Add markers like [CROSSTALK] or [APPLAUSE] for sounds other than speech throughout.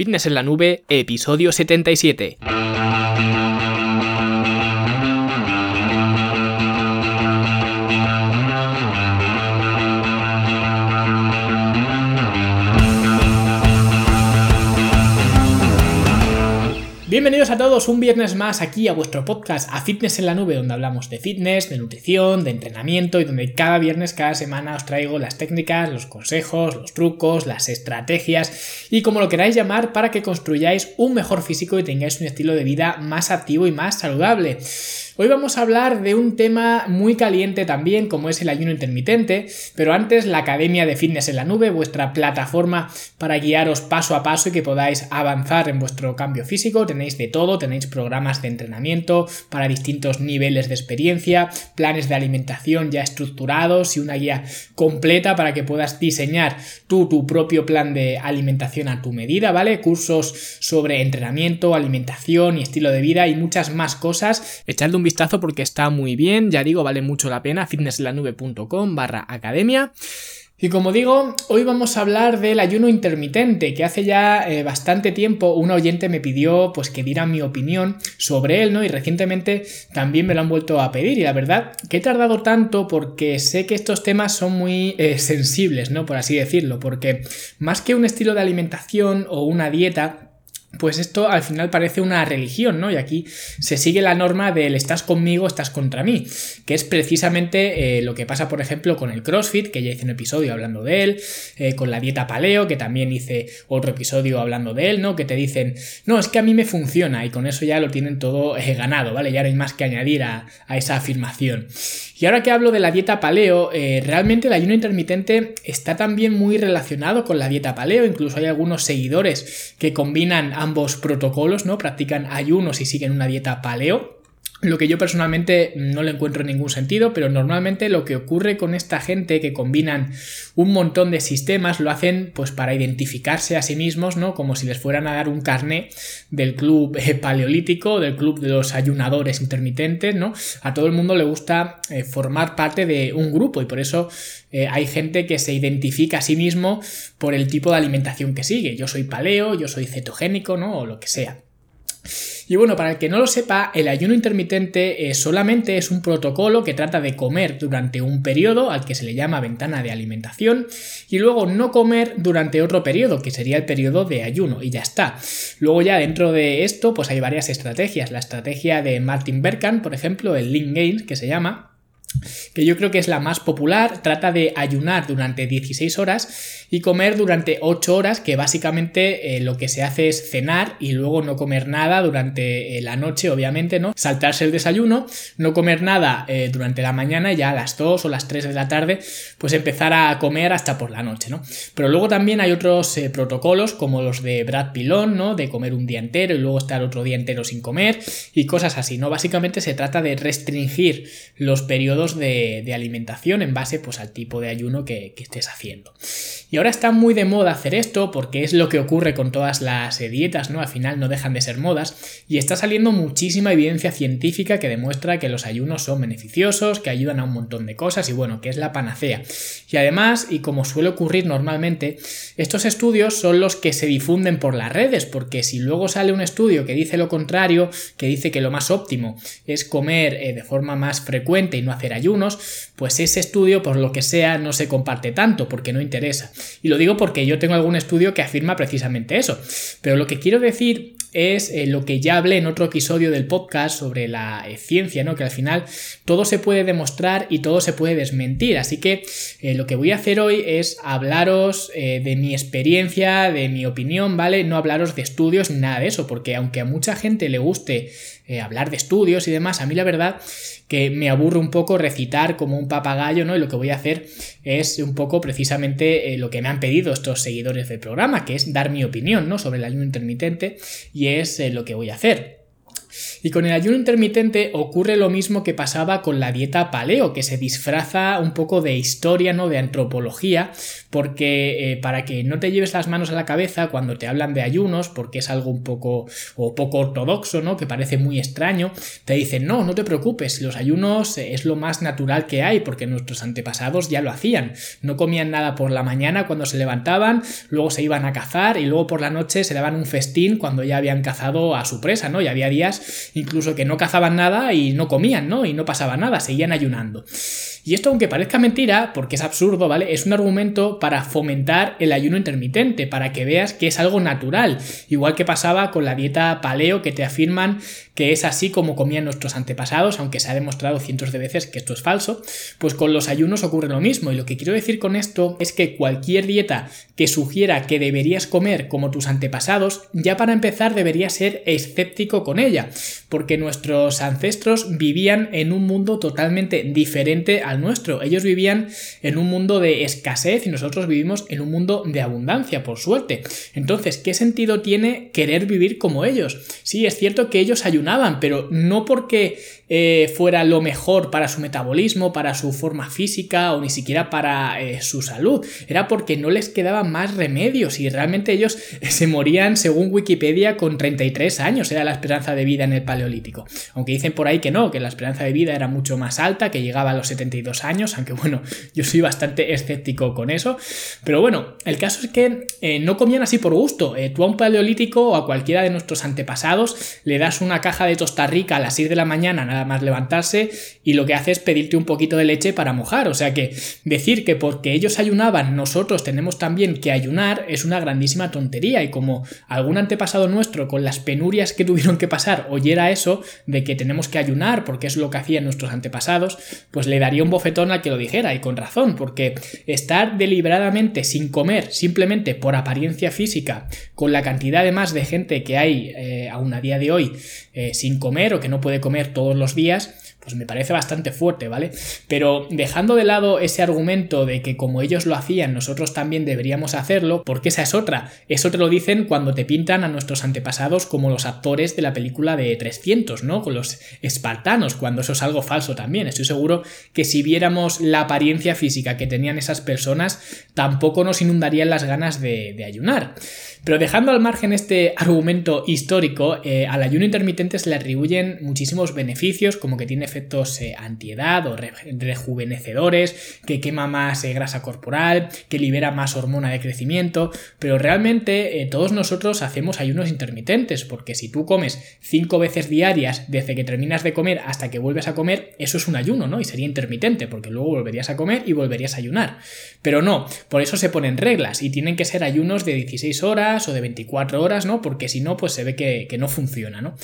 Fitness en la Nube, episodio 77. Todos un viernes más aquí a vuestro podcast A Fitness en la Nube, donde hablamos de fitness, de nutrición, de entrenamiento y donde cada viernes, cada semana os traigo las técnicas, los consejos, los trucos, las estrategias y como lo queráis llamar para que construyáis un mejor físico y tengáis un estilo de vida más activo y más saludable. Hoy vamos a hablar de un tema muy caliente también, como es el ayuno intermitente, pero antes la Academia de Fitness en la Nube, vuestra plataforma para guiaros paso a paso y que podáis avanzar en vuestro cambio físico. Tenéis de todo, tenéis programas de entrenamiento para distintos niveles de experiencia, planes de alimentación ya estructurados y una guía completa para que puedas diseñar tú tu propio plan de alimentación a tu medida, ¿vale? Cursos sobre entrenamiento, alimentación y estilo de vida y muchas más cosas. Echadle un vistazo porque está muy bien, ya digo, vale mucho la pena, fitnesslanube.com barra academia. Y como digo, hoy vamos a hablar del ayuno intermitente, que hace ya eh, bastante tiempo un oyente me pidió pues que diera mi opinión sobre él, ¿no? Y recientemente también me lo han vuelto a pedir y la verdad que he tardado tanto porque sé que estos temas son muy eh, sensibles, ¿no? Por así decirlo, porque más que un estilo de alimentación o una dieta, pues esto al final parece una religión, ¿no? Y aquí se sigue la norma del estás conmigo, estás contra mí, que es precisamente eh, lo que pasa, por ejemplo, con el CrossFit, que ya hice un episodio hablando de él, eh, con la dieta paleo, que también hice otro episodio hablando de él, ¿no? Que te dicen, no, es que a mí me funciona, y con eso ya lo tienen todo eh, ganado, ¿vale? Ya no hay más que añadir a, a esa afirmación. Y ahora que hablo de la dieta paleo, realmente el ayuno intermitente está también muy relacionado con la dieta paleo, incluso hay algunos seguidores que combinan ambos protocolos, ¿no? Practican ayunos y siguen una dieta paleo. Lo que yo personalmente no le encuentro ningún sentido, pero normalmente lo que ocurre con esta gente que combinan un montón de sistemas lo hacen pues para identificarse a sí mismos, ¿no? Como si les fueran a dar un carné del club eh, paleolítico, del club de los ayunadores intermitentes, ¿no? A todo el mundo le gusta eh, formar parte de un grupo y por eso eh, hay gente que se identifica a sí mismo por el tipo de alimentación que sigue. Yo soy paleo, yo soy cetogénico, ¿no? O lo que sea. Y bueno, para el que no lo sepa, el ayuno intermitente eh, solamente es un protocolo que trata de comer durante un periodo al que se le llama ventana de alimentación y luego no comer durante otro periodo, que sería el periodo de ayuno, y ya está. Luego ya dentro de esto, pues hay varias estrategias. La estrategia de Martin Berkan, por ejemplo, el Lean Gains, que se llama, que yo creo que es la más popular, trata de ayunar durante 16 horas y comer durante 8 horas, que básicamente eh, lo que se hace es cenar y luego no comer nada durante eh, la noche, obviamente, ¿no? Saltarse el desayuno, no comer nada eh, durante la mañana y ya a las 2 o las 3 de la tarde, pues empezar a comer hasta por la noche, ¿no? Pero luego también hay otros protocolos como los de Brad Pilón, ¿no? De comer un día entero y luego estar otro día entero sin comer y cosas así, ¿no? Básicamente se trata de restringir los periodos de, alimentación en base pues, al tipo de ayuno que, estés haciendo. Y ahora está muy de moda hacer esto porque es lo que ocurre con todas las eh, dietas, ¿no? Al final no dejan de ser modas y está saliendo muchísima evidencia científica que demuestra que los ayunos son beneficiosos, que ayudan a un montón de cosas y bueno, que es la panacea. Y además, y como suele ocurrir normalmente, estos estudios son los que se difunden por las redes porque si luego sale un estudio que dice lo contrario, que dice que lo más óptimo es comer eh, de forma más frecuente y no hacer ayunos, pues ese estudio, por lo que sea, no se comparte tanto porque no interesa. Y lo digo porque yo tengo algún estudio que afirma precisamente eso. Pero lo que quiero decir es eh, lo que ya hablé en otro episodio del podcast sobre la eh, ciencia, ¿no? Que al final todo se puede demostrar y todo se puede desmentir. Así que eh, lo que voy a hacer hoy es hablaros de mi experiencia, de mi opinión, ¿vale? No hablaros de estudios ni nada de eso, porque aunque a mucha gente le guste hablar de estudios y demás, a mí la verdad que me aburre un poco recitar como un papagayo, ¿no? Y lo que voy a hacer es un poco precisamente lo que me han pedido estos seguidores del programa, que es dar mi opinión, ¿no? Sobre el ayuno intermitente y es eh, lo que voy a hacer. Y con el ayuno intermitente ocurre lo mismo que pasaba con la dieta paleo, que se disfraza un poco de historia, ¿no? De antropología, porque eh, para que no te lleves las manos a la cabeza cuando te hablan de ayunos, porque es algo un poco o poco ortodoxo, ¿no? Que parece muy extraño, te dicen, no, no te preocupes, los ayunos es lo más natural que hay, porque nuestros antepasados ya lo hacían. No comían nada por la mañana cuando se levantaban, luego se iban a cazar y luego por la noche se daban un festín cuando ya habían cazado a su presa, ¿no? Y había días incluso que no cazaban nada y no comían, ¿no? Y no pasaba nada, seguían ayunando. Y esto, aunque parezca mentira, porque es absurdo, ¿vale? Es un argumento para fomentar el ayuno intermitente, para que veas que es algo natural, igual que pasaba con la dieta paleo, que te afirman que es así como comían nuestros antepasados, aunque se ha demostrado cientos de veces que esto es falso, pues con los ayunos ocurre lo mismo. Y lo que quiero decir con esto es que cualquier dieta que sugiera que deberías comer como tus antepasados, ya para empezar deberías ser escéptico con ella, porque nuestros ancestros vivían en un mundo totalmente diferente al nuestro. Ellos vivían en un mundo de escasez y nosotros vivimos en un mundo de abundancia, por suerte. Entonces, ¿qué sentido tiene querer vivir como ellos? Sí, es cierto que ellos ayunaban, pero no porque eh, fuera lo mejor para su metabolismo, para su forma física o ni siquiera para eh, su salud. Era porque no les quedaban más remedios y realmente ellos [LAUGHS] se morían, según Wikipedia, con 33 años. Era la esperanza de vida en el Paleolítico. Aunque dicen por ahí que no, que la esperanza de vida era mucho más alta, que llegaba a los 72 años, aunque bueno, [LAUGHS] yo soy bastante escéptico con eso. Pero bueno, el caso es que eh, no comían así por gusto. tú a un Paleolítico o a cualquiera de nuestros antepasados le das una caja de tosta rica a las 6 de la mañana, nada más levantarse y lo que hace es pedirte un poquito de leche para mojar. O sea que decir que porque ellos ayunaban nosotros tenemos también que ayunar es una grandísima tontería y como algún antepasado nuestro con las penurias que [LAUGHS] tuvieron que pasar oyera eso de que tenemos que ayunar porque es lo que hacían nuestros antepasados, pues le daría un bofetón al que lo dijera y con razón, porque estar deliberadamente sin comer simplemente por apariencia física, con la cantidad de más de gente que hay eh, aún a día de hoy eh, sin comer o que no puede comer todos los días, pues me parece bastante fuerte, ¿vale? Pero dejando de lado ese argumento de que como ellos lo hacían, nosotros también deberíamos hacerlo, porque esa es otra. Eso te lo dicen cuando te pintan a nuestros antepasados como los actores de la película de 300, ¿no? Con los espartanos, cuando eso es algo falso también. Estoy seguro que si viéramos la apariencia física que tenían esas personas, tampoco nos inundarían las ganas de, de ayunar. Pero dejando al margen este argumento histórico, eh, al ayuno intermitente se le atribuyen muchísimos beneficios, como que tiene efectos eh, antiedad o rejuvenecedores, que quema más eh, grasa corporal, que libera más hormona de crecimiento, pero realmente todos nosotros hacemos ayunos intermitentes, porque si tú comes cinco veces diarias desde que terminas de comer hasta que vuelves a comer, eso es un ayuno, ¿no? Y sería intermitente, porque luego volverías a comer y volverías a ayunar. Pero no, por eso se ponen reglas y tienen que ser ayunos de 16 horas, o de 24 horas, ¿no? Porque si no, pues se ve que, no funciona, ¿no?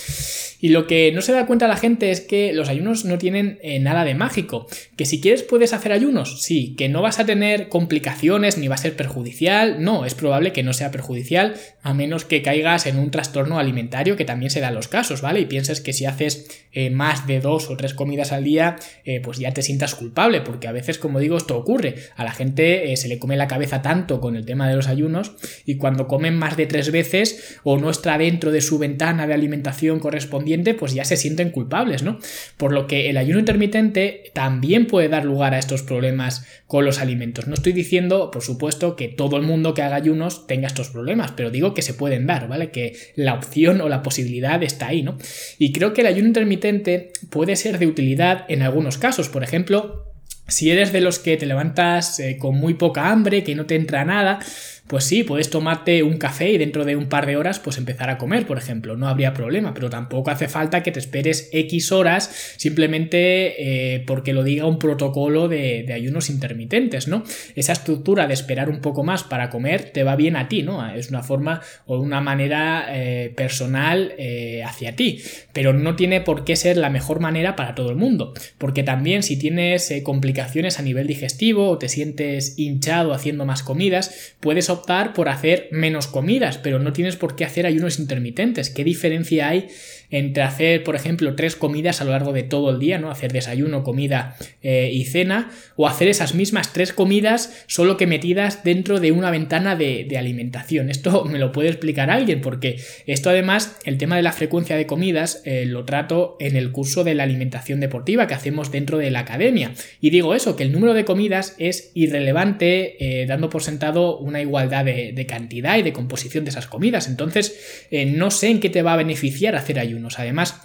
Y lo que no se da cuenta la gente es que los ayunos no tienen eh, nada de mágico. Que si quieres puedes hacer ayunos, sí. Que no vas a tener complicaciones ni va a ser perjudicial, no, es probable que no sea perjudicial, a menos que caigas en un trastorno alimentario, que también se da los casos, ¿vale? Y pienses que si haces eh, más de dos o tres comidas al día, eh, pues ya te sientas culpable, porque a veces, como digo, esto ocurre. A la gente se le come la cabeza tanto con el tema de los ayunos y cuando comen más de tres veces o no está dentro de su ventana de alimentación correspondiente, pues ya se sienten culpables, ¿no? Por lo que el ayuno intermitente también puede dar lugar a estos problemas con los alimentos. No estoy diciendo, por supuesto, que todo el mundo que haga ayunos tenga estos problemas, pero digo que se pueden dar, ¿vale? Que la opción o la posibilidad está ahí, ¿no? Y creo que el ayuno intermitente puede ser de utilidad en algunos casos, por ejemplo, si eres de los que te levantas eh, con muy poca hambre, que no te entra nada, pues sí, puedes tomarte un café y dentro de un par de horas pues empezar a comer, por ejemplo, no habría problema, pero tampoco hace falta que te esperes X horas simplemente eh, porque lo diga un protocolo de, ayunos intermitentes, ¿no? Esa estructura de esperar un poco más para comer te va bien a ti, ¿no? Es una forma o una manera eh, personal eh, hacia ti, pero no tiene por qué ser la mejor manera para todo el mundo, porque también si tienes complicaciones a nivel digestivo o te sientes hinchado haciendo más comidas, puedes optar por hacer menos comidas, pero no tienes por qué hacer ayunos intermitentes. ¿Qué diferencia hay entre hacer, por ejemplo, tres comidas a lo largo de todo el día, ¿no? Hacer desayuno, comida eh, y cena, o hacer esas mismas tres comidas, solo que metidas dentro de una ventana de, alimentación. Esto [LAUGHS] me lo puede explicar alguien, porque esto además, el tema de la frecuencia de comidas, eh, lo trato en el curso de la alimentación deportiva que hacemos dentro de la academia. Y digo eso, que el número de comidas es irrelevante, eh, dando por sentado una igualdad de, cantidad y de composición de esas comidas. Entonces, no sé en qué te va a beneficiar hacer Además,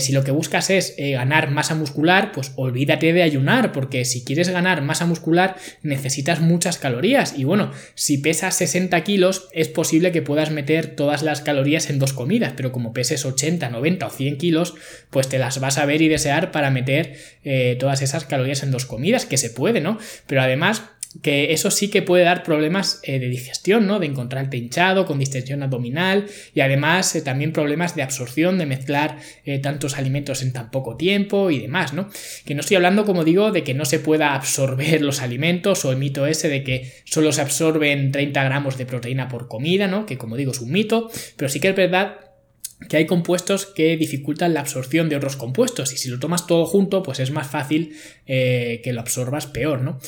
si lo que buscas es ganar masa muscular, pues olvídate de ayunar, porque si quieres ganar masa muscular necesitas muchas calorías. Y bueno, si pesas 60 kilos, es posible que puedas meter todas las calorías en dos comidas, pero como peses 80, 90 o 100 kilos, pues te las vas a ver y desear para meter eh, todas esas calorías en dos comidas, que se puede, ¿no? Pero además que eso sí que puede dar problemas eh, de digestión, ¿no? De encontrarte hinchado, con distensión abdominal y además eh, también problemas de absorción, de mezclar eh, tantos alimentos en tan poco tiempo y demás, ¿no? Que no estoy hablando, como digo, de que no se pueda absorber los alimentos o el mito ese de que solo se absorben 30 gramos de proteína por comida, ¿no? Que como digo es un mito, pero sí que es verdad que hay compuestos que dificultan la absorción de otros compuestos y si lo tomas todo junto pues es más fácil eh, que lo absorbas peor, ¿no?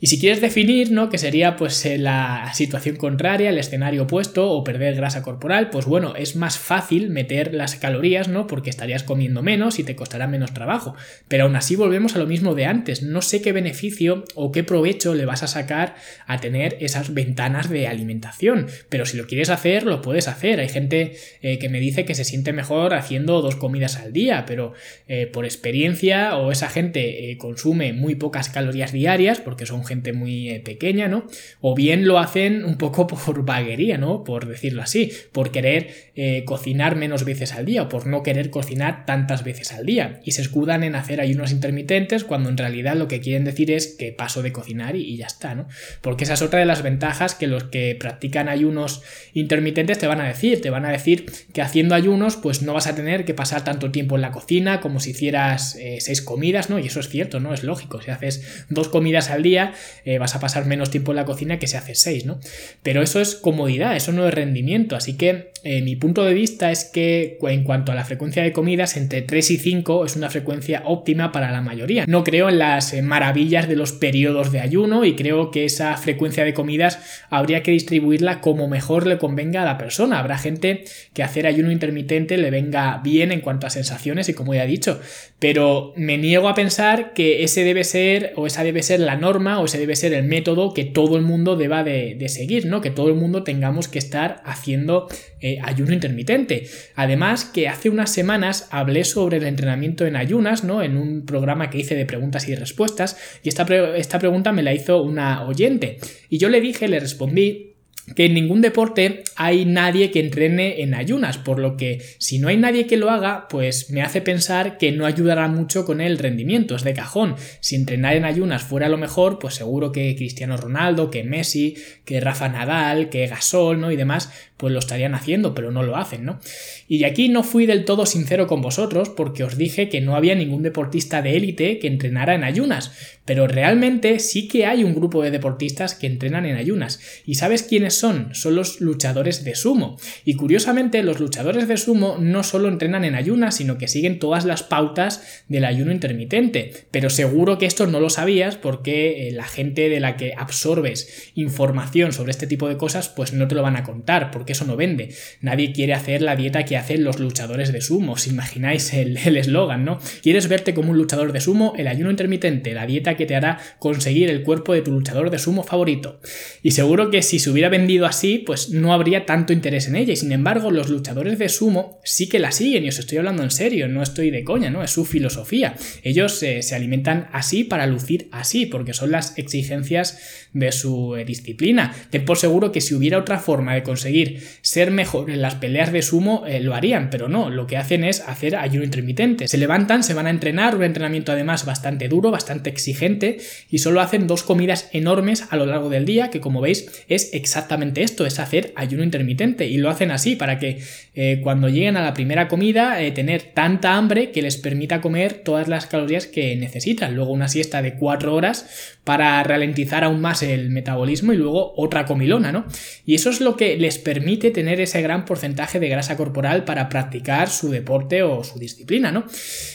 Y si quieres definir, ¿no? Que sería pues eh, la situación contraria, el escenario opuesto o perder grasa corporal, pues bueno, es más fácil meter las calorías, ¿no? Porque estarías comiendo menos y te costará menos trabajo. Pero aún así volvemos a lo mismo de antes, no sé qué beneficio o qué provecho le vas a sacar a tener esas ventanas de alimentación, pero si lo quieres hacer, lo puedes hacer. Hay gente eh, que me dice que se siente mejor haciendo dos comidas al día, pero eh, por experiencia o esa gente eh, consume muy pocas calorías diarias porque son gente muy eh, pequeña, ¿no? O bien lo hacen un poco [LAUGHS] por vaguería, ¿no? Por decirlo así, por querer cocinar menos veces al día o por no querer cocinar tantas veces al día y se escudan en hacer ayunos intermitentes cuando en realidad lo que quieren decir es que paso de cocinar y, y ya está, ¿no? Porque esa es otra de las ventajas que los que practican ayunos intermitentes te van a decir, te van a decir que haciendo ayunos, pues no vas a tener que pasar tanto tiempo en la cocina como si hicieras eh, seis comidas, ¿no? Y eso es cierto, ¿no? Es lógico. Si haces dos comidas al día, eh, vas a pasar menos tiempo en la cocina que si haces seis, ¿no? Pero eso es comodidad, eso no es rendimiento. Así que eh, mi punto de vista es que en cuanto a la frecuencia de comidas, entre 3 y 5 es una frecuencia óptima para la mayoría. No creo en las maravillas de los periodos de ayuno y creo que esa frecuencia de comidas habría que distribuirla como mejor le convenga a la persona. Habrá gente que hacer ayuno intermitente le venga bien en cuanto a sensaciones y como ya he dicho, pero me niego a pensar que ese debe ser o esa debe ser la norma o ese debe ser el método que todo el mundo deba de, seguir, ¿no? Que todo el mundo tengamos que estar haciendo eh, ayuno intermitente. Además que hace unas semanas hablé sobre el entrenamiento en ayunas, ¿no? En un programa que hice de preguntas y respuestas y esta, esta pregunta me la hizo una oyente y yo le dije, le respondí que en ningún deporte hay nadie que entrene en ayunas, por lo que si no hay nadie que lo haga, pues me hace pensar que no ayudará mucho con el rendimiento, es de cajón. Si entrenar en ayunas fuera lo mejor, pues seguro que Cristiano Ronaldo, que Messi, que Rafa Nadal, que Gasol, ¿no? y demás, pues lo estarían haciendo, pero no lo hacen, ¿no? Y aquí no fui del todo sincero con vosotros porque os dije que no había ningún deportista de élite que entrenara en ayunas, pero realmente sí que hay un grupo de deportistas que entrenan en ayunas. ¿Y sabes quiénes son? Son los luchadores de sumo. Y curiosamente los luchadores de sumo no solo entrenan en ayunas, sino que siguen todas las pautas del ayuno intermitente. Pero seguro que esto no lo sabías porque eh, la gente de la que absorbes información sobre este tipo de cosas pues no te lo van a contar porque eso no vende. Nadie quiere hacer la dieta que hacen los luchadores de sumo. Si imagináis el eslogan, ¿no? ¿Quieres verte como un luchador de sumo? El ayuno intermitente, la dieta que te hará conseguir el cuerpo de tu luchador de sumo favorito. Y seguro que si se hubiera vendido así, pues no habría tanto interés en ella. Y sin embargo, los luchadores de sumo sí que la siguen. Y os estoy hablando en serio, no estoy de coña, ¿no? Es su filosofía. Ellos eh, se alimentan así para lucir así, porque son las exigencias de su eh, disciplina. Ten por seguro que si hubiera otra forma de conseguir ser mejor en las peleas de sumo, eh, lo harían, pero no, lo que hacen es hacer ayuno intermitente. Se levantan, se van a entrenar, un entrenamiento además bastante duro, bastante exigente, y solo hacen dos comidas enormes a lo largo del día, que como veis es exactamente esto, es hacer ayuno intermitente y lo hacen así para que eh, cuando lleguen a la primera comida eh, tener tanta hambre que les permita comer todas las calorías que necesitan. Luego una siesta de 4 horas para ralentizar aún más el metabolismo y luego otra comilona, ¿no? Y eso es lo que les permite tener ese gran porcentaje de grasa corporal para practicar su deporte o su disciplina, ¿no?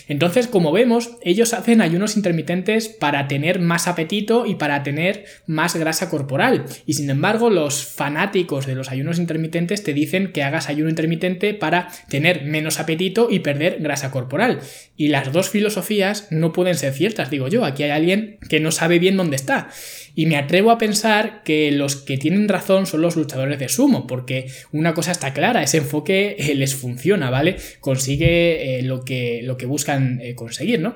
Entonces, como vemos, ellos hacen ayunos intermitentes para tener más apetito y para tener más grasa corporal. Y sin embargo, los fanáticos de los ayunos intermitentes te dicen que hagas ayuno intermitente para tener menos apetito y perder grasa corporal. Y las dos filosofías no pueden ser ciertas, digo yo. Aquí hay alguien que no sabe bien dónde está. Y me atrevo a pensar que los que tienen razón son los luchadores de sumo, porque una cosa está clara, ese enfoque eh, les funciona, ¿vale? Consigue eh, lo, que, lo que buscan eh, conseguir, ¿no?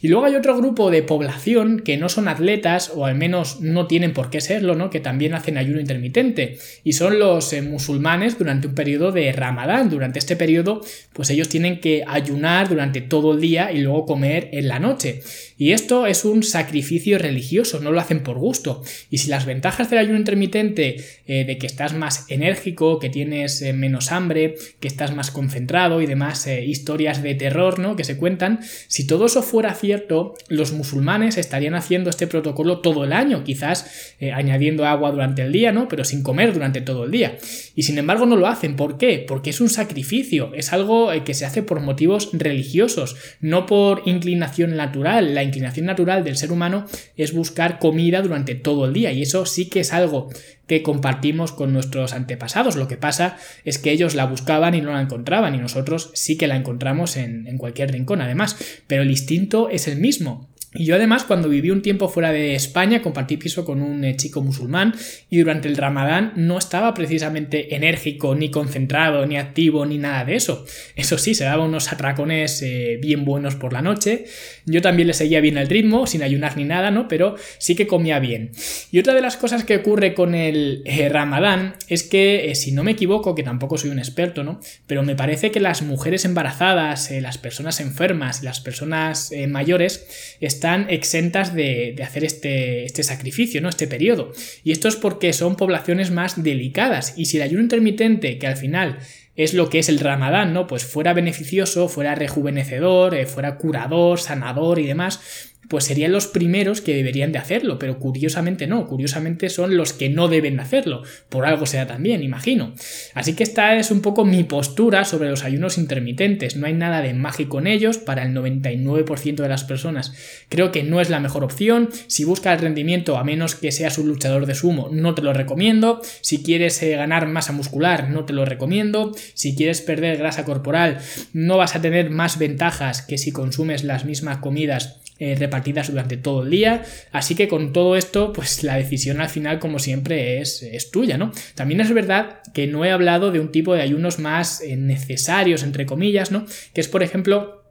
Y luego hay otro grupo de población que no son atletas, o al menos no tienen por qué serlo, ¿no? Que también hacen ayuno intermitente. Y son los musulmanes durante un periodo de Ramadán. Durante este periodo, pues ellos tienen que ayunar durante todo el día y luego comer en la noche. Y esto es un sacrificio religioso, no lo hacen por gusto. Y si las ventajas del ayuno intermitente, eh, de que estás más enérgico, que tienes eh, menos hambre, que estás más concentrado y demás eh, historias de terror, ¿no? Que se cuentan, si todo eso fuera cierto, los musulmanes estarían haciendo este protocolo todo el año, quizás añadiendo agua durante el día, ¿no? Pero sin comer durante todo el día. Y sin embargo no lo hacen. ¿Por qué? Porque es un sacrificio, es algo que se hace por motivos religiosos, no por inclinación natural. Inclinación natural del ser humano es buscar comida durante todo el día y eso sí que es algo que compartimos con nuestros antepasados. Lo que pasa es que ellos la buscaban y no la encontraban y nosotros sí que la encontramos en, en cualquier rincón además, pero el instinto es el mismo. Y yo además cuando viví un tiempo fuera de España compartí piso con un eh, chico musulmán y durante el ramadán no estaba precisamente enérgico, ni concentrado, ni activo, ni nada de eso. Eso sí, se daba unos atracones eh, bien buenos por la noche. Yo también le seguía bien el ritmo, sin ayunar ni nada, ¿no? Pero sí que comía bien. Y otra de las cosas que ocurre con el eh, ramadán es que, si no me equivoco, que tampoco soy un experto, ¿no? Pero me parece que las mujeres embarazadas, las personas enfermas las personas mayores están exentas de, hacer este, este, sacrificio, ¿no? Este periodo. Y esto es porque son poblaciones más delicadas. Y si el ayuno intermitente, que al final es lo que es el ramadán, ¿no? Pues fuera beneficioso, fuera rejuvenecedor, eh, fuera curador, sanador y demás, pues serían los primeros que deberían de hacerlo, pero curiosamente no, curiosamente son los que no deben de hacerlo, por algo sea también, imagino. Así que esta es un poco mi postura sobre los ayunos intermitentes, no hay nada de mágico en ellos, para el 99% de las personas creo que no es la mejor opción, si buscas rendimiento a menos que seas un luchador de sumo, no te lo recomiendo, si quieres eh, ganar masa muscular, no te lo recomiendo, si quieres perder grasa corporal, no vas a tener más ventajas que si consumes las mismas comidas eh, repartidas durante todo el día. Así que con todo esto, pues la decisión al final, como siempre, es, es tuya, ¿no? También es verdad que no he hablado de un tipo de ayunos más eh, necesarios, entre comillas, ¿no? Que es, por ejemplo,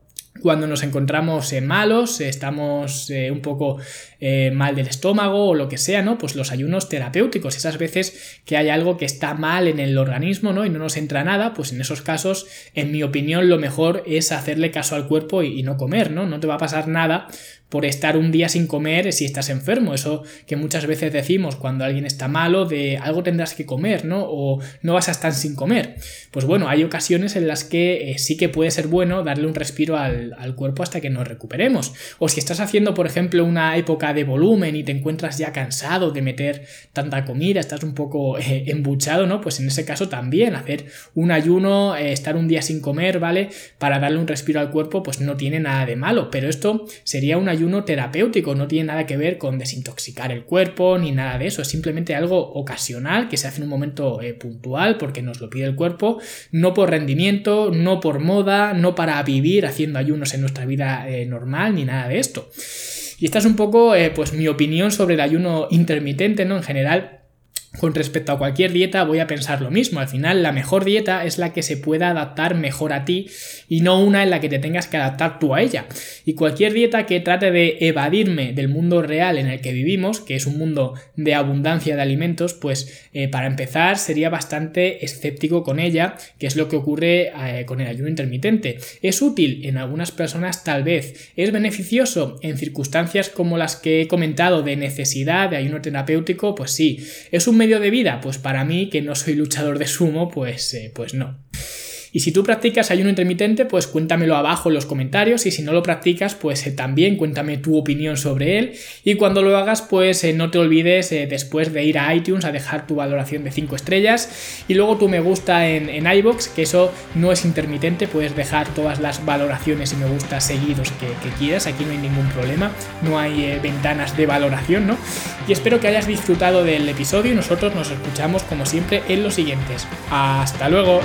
cuando nos encontramos malos, estamos eh, un poco eh, mal del estómago o lo que sea, ¿no? Pues los ayunos terapéuticos, esas veces que hay algo que está mal en el organismo, ¿no? Y no nos entra nada, pues en esos casos, en mi opinión, lo mejor es hacerle caso al cuerpo y, y no comer, ¿no? No te va a pasar nada por estar un día sin comer si estás enfermo. Eso que muchas veces decimos cuando alguien está malo, de algo tendrás que comer, ¿no? O no vas a estar sin comer. Pues bueno, hay ocasiones en las que eh, sí que puede ser bueno darle un respiro al, cuerpo hasta que nos recuperemos. O si estás haciendo, por ejemplo, una época de volumen y te encuentras ya cansado de meter tanta comida, estás un poco eh, embuchado, ¿no? Pues en ese caso también hacer un ayuno, eh, estar un día sin comer, ¿vale? Para darle un respiro al cuerpo, pues no tiene nada de malo. Pero esto sería un ayuno terapéutico, no tiene nada que ver con desintoxicar el cuerpo ni nada de eso, es simplemente algo ocasional que se hace en un momento eh, puntual porque nos lo pide el cuerpo, no por rendimiento, no por moda, no para vivir haciendo ayunos en nuestra vida eh, normal ni nada de esto. Y esta es un poco eh, pues mi opinión sobre el ayuno intermitente, ¿no? En general, con respecto a cualquier dieta voy a pensar lo mismo. Al final la mejor dieta es la que se pueda adaptar mejor a ti y no una en la que te tengas que adaptar tú a ella. Y cualquier dieta que trate de evadirme del mundo real en el que vivimos, que es un mundo de abundancia de alimentos, pues eh, para empezar sería bastante escéptico con ella, que es lo que ocurre eh, con el ayuno intermitente. ¿Es útil? En algunas personas tal vez. ¿Es beneficioso? En circunstancias como las que he comentado de necesidad de ayuno terapéutico, pues sí. ¿Es un medio de vida? Pues para mí, que no soy luchador de sumo, pues, eh, pues no. Y si tú practicas ayuno intermitente, pues cuéntamelo abajo en los comentarios y si no lo practicas, pues eh, también cuéntame tu opinión sobre él. Y cuando lo hagas, pues eh, no te olvides eh, después de ir a iTunes a dejar tu valoración de 5 estrellas y luego tu me gusta en, en iBox, que eso no es intermitente, puedes dejar todas las valoraciones y me gusta seguidos que, que quieras, aquí no hay ningún problema, no hay ventanas de valoración, ¿no? Y espero que hayas disfrutado del episodio y nosotros nos escuchamos como siempre en los siguientes. Hasta luego.